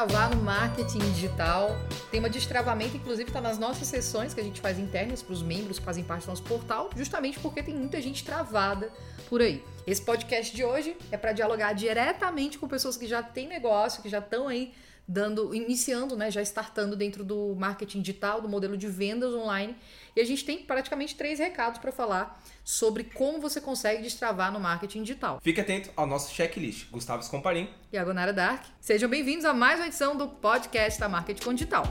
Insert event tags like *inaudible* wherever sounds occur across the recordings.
destravar no marketing digital. Tema destravamento, inclusive, está nas nossas sessões que a gente faz internas para os membros que fazem parte do nosso portal, justamente porque tem muita gente travada por aí. Esse podcast de hoje é para dialogar diretamente com pessoas que já têm negócio, que já estão aí dando, iniciando, né, já startando dentro do marketing digital, do modelo de vendas online. E a gente tem praticamente três recados para falar sobre como você consegue destravar no marketing digital. Fique atento ao nosso checklist. Gustavo Scomparim e a Gonara Dark. Sejam bem-vindos a mais uma edição do podcast da Marketing com Digital.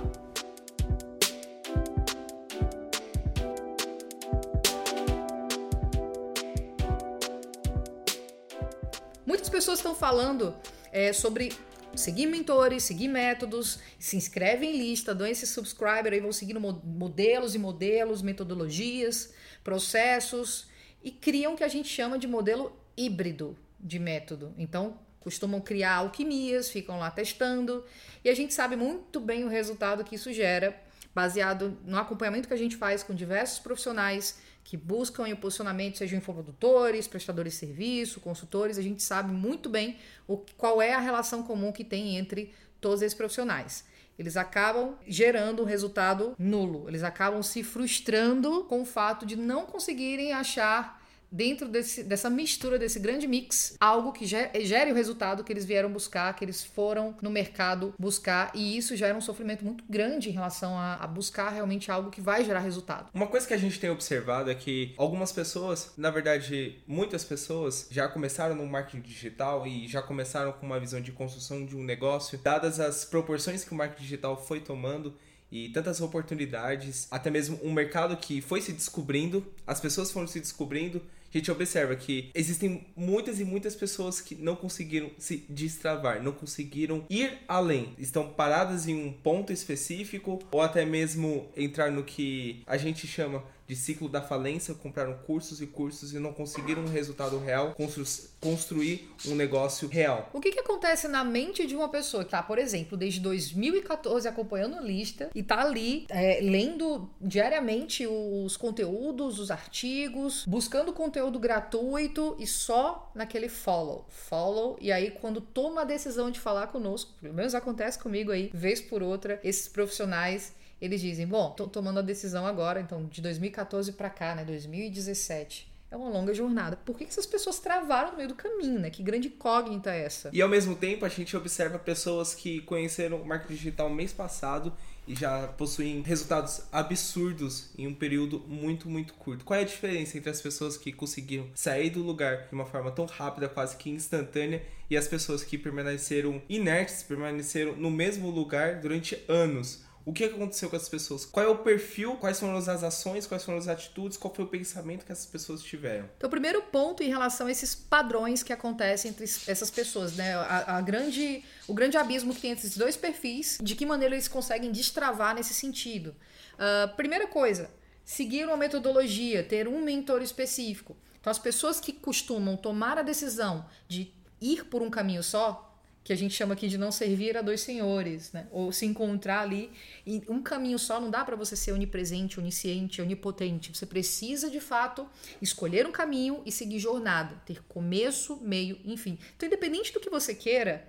Muitas pessoas estão falando é, sobre seguir mentores, seguir métodos, se inscrevem em lista, dão esse subscriber aí, vão seguindo modelos e modelos, metodologias, processos e criam o que a gente chama de modelo híbrido de método. Então, costumam criar alquimias, ficam lá testando e a gente sabe muito bem o resultado que isso gera, baseado no acompanhamento que a gente faz com diversos profissionais que buscam o posicionamento, sejam infoprodutores, prestadores de serviço, consultores, a gente sabe muito bem o, qual é a relação comum que tem entre todos esses profissionais. Eles acabam gerando um resultado nulo, eles acabam se frustrando com o fato de não conseguirem achar dentro desse, dessa mistura, desse grande mix, algo que gere o resultado que eles vieram buscar, que eles foram no mercado buscar, e isso gera um sofrimento muito grande em relação a, a, buscar realmente algo que vai gerar resultado. Uma coisa que a gente tem observado é que algumas pessoas, na verdade, muitas pessoas já começaram no marketing digital e já começaram com uma visão de construção de um negócio, dadas as proporções que o marketing digital foi tomando e tantas oportunidades, até mesmo um mercado que foi se descobrindo, as pessoas foram se descobrindo a gente observa que existem muitas e muitas pessoas que não conseguiram se destravar, não conseguiram ir além, estão paradas em um ponto específico ou até mesmo entrar no que a gente chama de ciclo da falência, compraram cursos e cursos e não conseguiram um resultado real, constru construir um negócio real. O que, que acontece na mente de uma pessoa que está, por exemplo, desde 2014 acompanhando a lista e está ali é, lendo diariamente os conteúdos, os artigos, buscando conteúdo gratuito e só naquele follow, follow, e aí quando toma a decisão de falar conosco, pelo menos acontece comigo aí, vez por outra, esses profissionais eles dizem: bom, tô tomando a decisão agora, então de 2014 para cá, né, 2017. É uma longa jornada. Por que essas pessoas travaram no meio do caminho, né? Que grande incógnita é essa? E ao mesmo tempo, a gente observa pessoas que conheceram o marketing digital mês passado e já possuem resultados absurdos em um período muito, muito curto. Qual é a diferença entre as pessoas que conseguiram sair do lugar de uma forma tão rápida, quase que instantânea, e as pessoas que permaneceram inertes, permaneceram no mesmo lugar durante anos? O que aconteceu com essas pessoas? Qual é o perfil? Quais foram as ações? Quais foram as atitudes? Qual foi o pensamento que essas pessoas tiveram? Então, o primeiro ponto em relação a esses padrões que acontecem entre essas pessoas, né? A, a grande, o grande abismo que tem entre esses dois perfis, de que maneira eles conseguem destravar nesse sentido. Uh, primeira coisa, seguir uma metodologia, ter um mentor específico. Então, as pessoas que costumam tomar a decisão de ir por um caminho só, que a gente chama aqui de não servir a dois senhores, né? Ou se encontrar ali em um caminho só, não dá para você ser onipresente, onisciente, onipotente. Você precisa de fato escolher um caminho e seguir jornada, ter começo, meio, enfim. Então, independente do que você queira,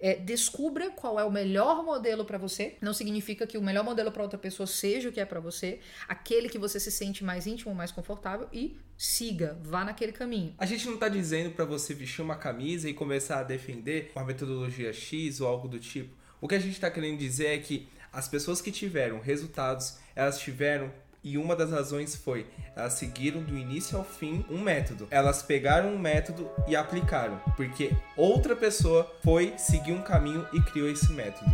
é, descubra qual é o melhor modelo para você. Não significa que o melhor modelo para outra pessoa seja o que é para você, aquele que você se sente mais íntimo, mais confortável e siga, vá naquele caminho. A gente não tá dizendo para você vestir uma camisa e começar a defender uma metodologia X ou algo do tipo. O que a gente está querendo dizer é que as pessoas que tiveram resultados, elas tiveram e uma das razões foi elas seguiram do início ao fim um método. Elas pegaram um método e aplicaram, porque outra pessoa foi seguir um caminho e criou esse método.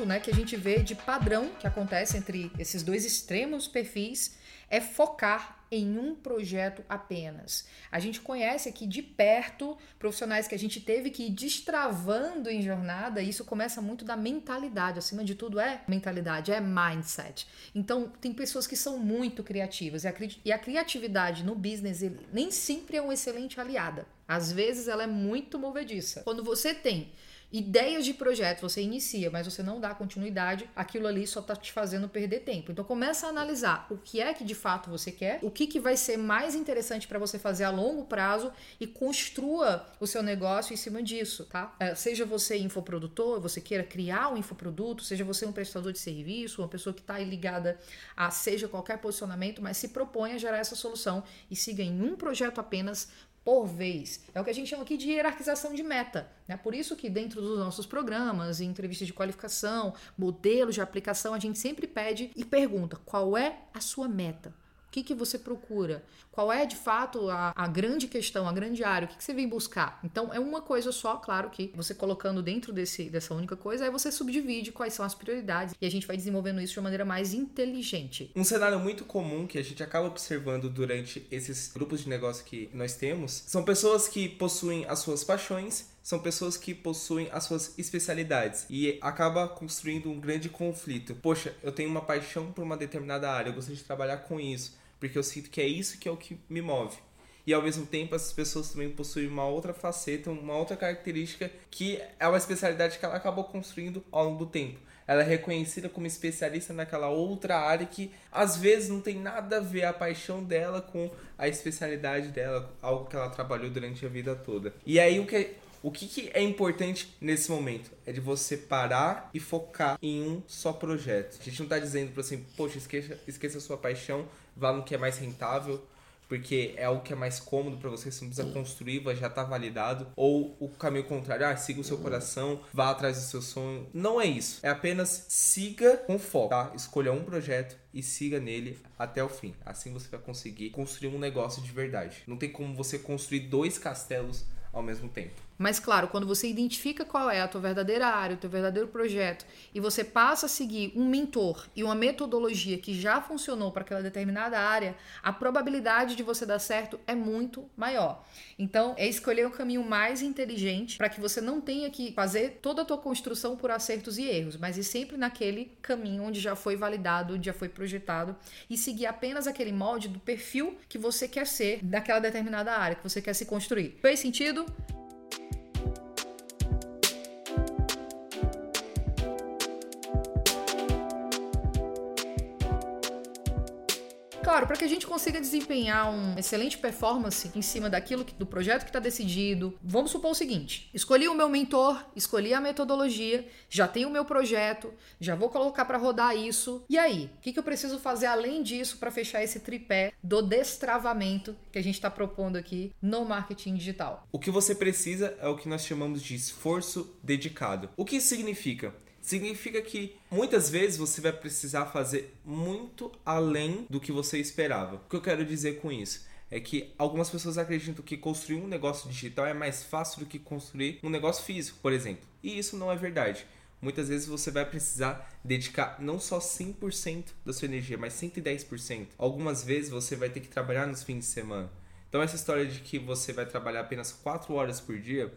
Ponto, né, que a gente vê de padrão que acontece entre esses dois extremos perfis é focar em um projeto apenas. A gente conhece aqui de perto profissionais que a gente teve que ir destravando em jornada, e isso começa muito da mentalidade, acima de tudo é mentalidade, é mindset. Então, tem pessoas que são muito criativas, e a criatividade no business nem sempre é uma excelente aliada. Às vezes ela é muito movediça. Quando você tem ideias de projeto você inicia, mas você não dá continuidade, aquilo ali só tá te fazendo perder tempo. Então começa a analisar o que é que de fato você quer, o que, que vai ser mais interessante para você fazer a longo prazo e construa o seu negócio em cima disso, tá? É, seja você infoprodutor, você queira criar um infoproduto, seja você um prestador de serviço, uma pessoa que está ligada a seja qualquer posicionamento, mas se propõe a gerar essa solução e siga em um projeto apenas por vez. É o que a gente chama aqui de hierarquização de meta. Né? Por isso que dentro dos nossos programas, entrevistas de qualificação, modelos de aplicação, a gente sempre pede e pergunta qual é a sua meta. O que, que você procura? Qual é de fato a, a grande questão, a grande área? O que, que, você vem buscar? Então é uma coisa só, claro que você colocando dentro desse, dessa única coisa, aí você subdivide quais são as prioridades e a gente vai desenvolvendo isso de uma maneira mais inteligente. Um cenário muito comum que a gente acaba observando durante esses grupos de negócio que nós temos são pessoas que possuem as suas paixões são pessoas que possuem as suas especialidades e acaba construindo um grande conflito. Poxa, eu tenho uma paixão por uma determinada área, eu gostaria de trabalhar com isso porque eu sinto que é isso que é o que me move. E ao mesmo tempo, essas pessoas também possuem uma outra faceta, uma outra característica que é uma especialidade que ela acabou construindo ao longo do tempo. Ela é reconhecida como especialista naquela outra área que às vezes não tem nada a ver a paixão dela com a especialidade dela, algo que ela trabalhou durante a vida toda. E aí o que o que, que, é importante nesse momento? É de você parar e focar em um só projeto. A gente não está dizendo para assim, poxa, esqueça, esqueça a sua paixão, vá no que é mais rentável, porque é algo que é mais cômodo para você, você não precisa construir, já está validado. Ou o caminho contrário, ah, siga o seu coração, vá atrás do seu sonho. Não é isso. É apenas siga com foco, tá? Escolha um projeto e siga nele até o fim. Assim você vai conseguir construir um negócio de verdade. Não tem como você construir dois castelos ao mesmo tempo. Mas claro, quando você identifica qual é a tua verdadeira área, o teu verdadeiro projeto, e você passa a seguir um mentor e uma metodologia que já funcionou para aquela determinada área, a probabilidade de você dar certo é muito maior. Então, é escolher o caminho mais inteligente para que você não tenha que fazer toda a tua construção por acertos e erros, mas ir sempre naquele caminho onde já foi validado, onde já foi projetado e seguir apenas aquele molde do perfil que você quer ser daquela determinada área que você quer se construir. Fez sentido? Claro, para que a gente consiga desempenhar uma excelente performance em cima daquilo que, do projeto que está decidido, vamos supor o seguinte: escolhi o meu mentor, escolhi a metodologia, já tenho o meu projeto, já vou colocar para rodar isso. E aí, o que, que eu preciso fazer além disso para fechar esse tripé do destravamento que a gente está propondo aqui no marketing digital? O que você precisa é o que nós chamamos de esforço dedicado. O que isso significa? Significa que muitas vezes você vai precisar fazer muito além do que você esperava. O que eu quero dizer com isso? É que algumas pessoas acreditam que construir um negócio digital é mais fácil do que construir um negócio físico, por exemplo. E isso não é verdade. Muitas vezes você vai precisar dedicar não só 100% da sua energia, mas 110%. Algumas vezes você vai ter que trabalhar nos fins de semana. Então essa história de que você vai trabalhar apenas 4 horas por dia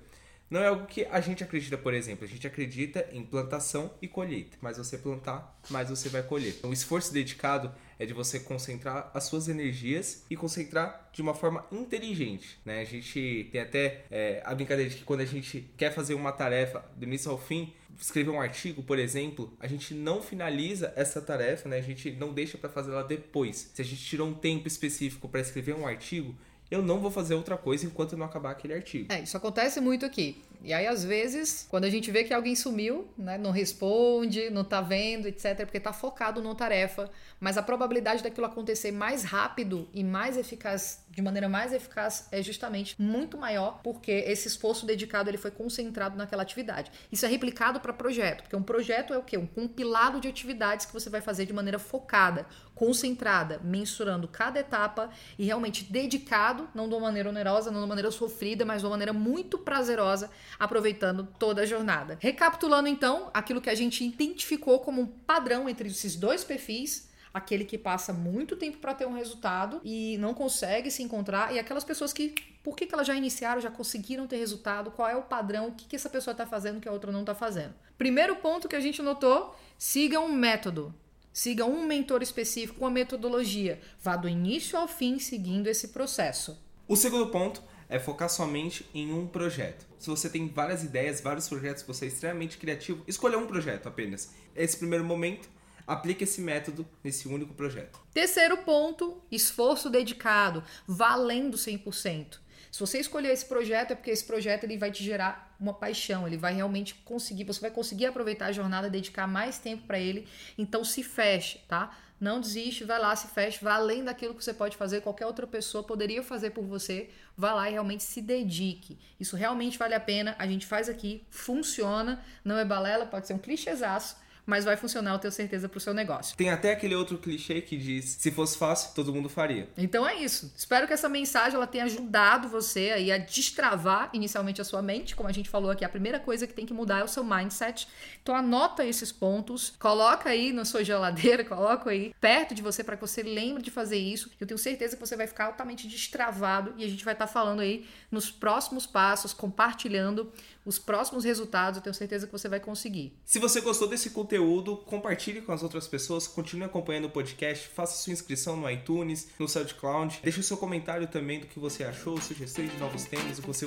não é algo que a gente acredita, por exemplo. A gente acredita em plantação e colheita. Mais você plantar, mais você vai colher. Então, o esforço dedicado é de você concentrar as suas energias e concentrar de uma forma inteligente. Né? A gente tem até é, a brincadeira de que quando a gente quer fazer uma tarefa do início ao fim, escrever um artigo, por exemplo, a gente não finaliza essa tarefa, né? a gente não deixa para fazer ela depois. Se a gente tirou um tempo específico para escrever um artigo, eu não vou fazer outra coisa enquanto não acabar aquele artigo. É, isso acontece muito aqui. E aí, às vezes, quando a gente vê que alguém sumiu, né, não responde, não tá vendo, etc., porque tá focado numa tarefa, mas a probabilidade daquilo acontecer mais rápido e mais eficaz, de maneira mais eficaz, é justamente muito maior, porque esse esforço dedicado ele foi concentrado naquela atividade. Isso é replicado para projeto, porque um projeto é o quê? Um compilado de atividades que você vai fazer de maneira focada, concentrada, mensurando cada etapa e realmente dedicado, não de uma maneira onerosa, não de uma maneira sofrida, mas de uma maneira muito prazerosa aproveitando toda a jornada. Recapitulando então, aquilo que a gente identificou como um padrão entre esses dois perfis, aquele que passa muito tempo para ter um resultado e não consegue se encontrar, e aquelas pessoas que, por que, que elas já iniciaram, já conseguiram ter resultado, qual é o padrão, o que, que essa pessoa está fazendo que a outra não está fazendo. Primeiro ponto que a gente notou: siga um método. Siga um mentor específico, uma metodologia. Vá do início ao fim seguindo esse processo. O segundo ponto é focar somente em um projeto. Se você tem várias ideias, vários projetos, você é extremamente criativo, escolha um projeto apenas. Esse primeiro momento, aplique esse método nesse único projeto. Terceiro ponto, esforço dedicado, valendo 100%. Se você escolher esse projeto é porque esse projeto ele vai te gerar uma paixão, ele vai realmente conseguir, você vai conseguir aproveitar a jornada, dedicar mais tempo para ele. Então se feche, tá? Não desiste, vai lá, se feche, vá além daquilo que você pode fazer, qualquer outra pessoa poderia fazer por você. Vá lá e realmente se dedique. Isso realmente vale a pena. A gente faz aqui, funciona, não é balela, pode ser um clichêzaço, mas vai funcionar, eu tenho certeza, para o seu negócio. Tem até aquele outro clichê que diz: se fosse fácil, todo mundo faria. Então é isso. Espero que essa mensagem ela tenha ajudado você aí a destravar inicialmente a sua mente. Como a gente falou aqui, a primeira coisa que tem que mudar é o seu mindset. Então anota esses pontos, coloca aí na sua geladeira, *laughs* coloca aí perto de você para que você lembre de fazer isso. Eu tenho certeza que você vai ficar altamente destravado e a gente vai estar tá falando aí nos próximos passos, compartilhando os próximos resultados. Eu tenho certeza que você vai conseguir. Se você gostou desse conteúdo, compartilhe com as outras pessoas, continue acompanhando o podcast, faça sua inscrição no iTunes, no SoundCloud, deixe o seu comentário também do que você achou, sugestões de novos temas, o que você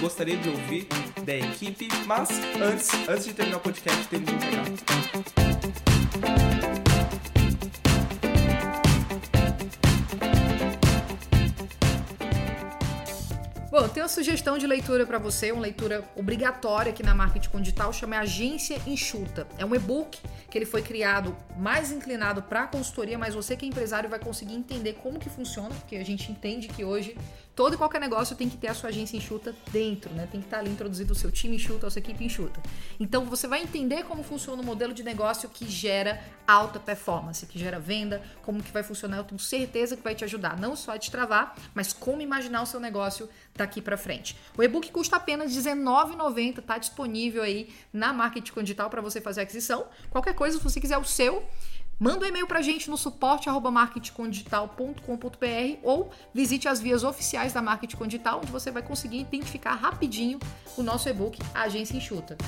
gostaria de ouvir da equipe. Mas antes, antes de terminar o podcast, temos um recado. Sugestão de leitura para você, uma leitura obrigatória aqui na Marketing Digital, chama Agência Enxuta. É um e-book que ele foi criado mais inclinado para consultoria, mas você que é empresário vai conseguir entender como que funciona, porque a gente entende que hoje todo e qualquer negócio tem que ter a sua agência enxuta dentro, né? Tem que estar ali introduzido o seu time enxuta, a sua equipe enxuta. Então você vai entender como funciona o modelo de negócio que gera alta performance, que gera venda, como que vai funcionar. Eu tenho certeza que vai te ajudar não só a destravar, mas como imaginar o seu negócio daqui para frente. O e-book custa apenas R$19,90, está disponível aí na Marketing Digital para você fazer a aquisição. Qualquer coisa, se você quiser o seu, Manda um e-mail para a gente no suporte@marketingcondigital.com.br ou visite as vias oficiais da Marketing Digital, onde você vai conseguir identificar rapidinho o nosso e-book Agência Enxuta.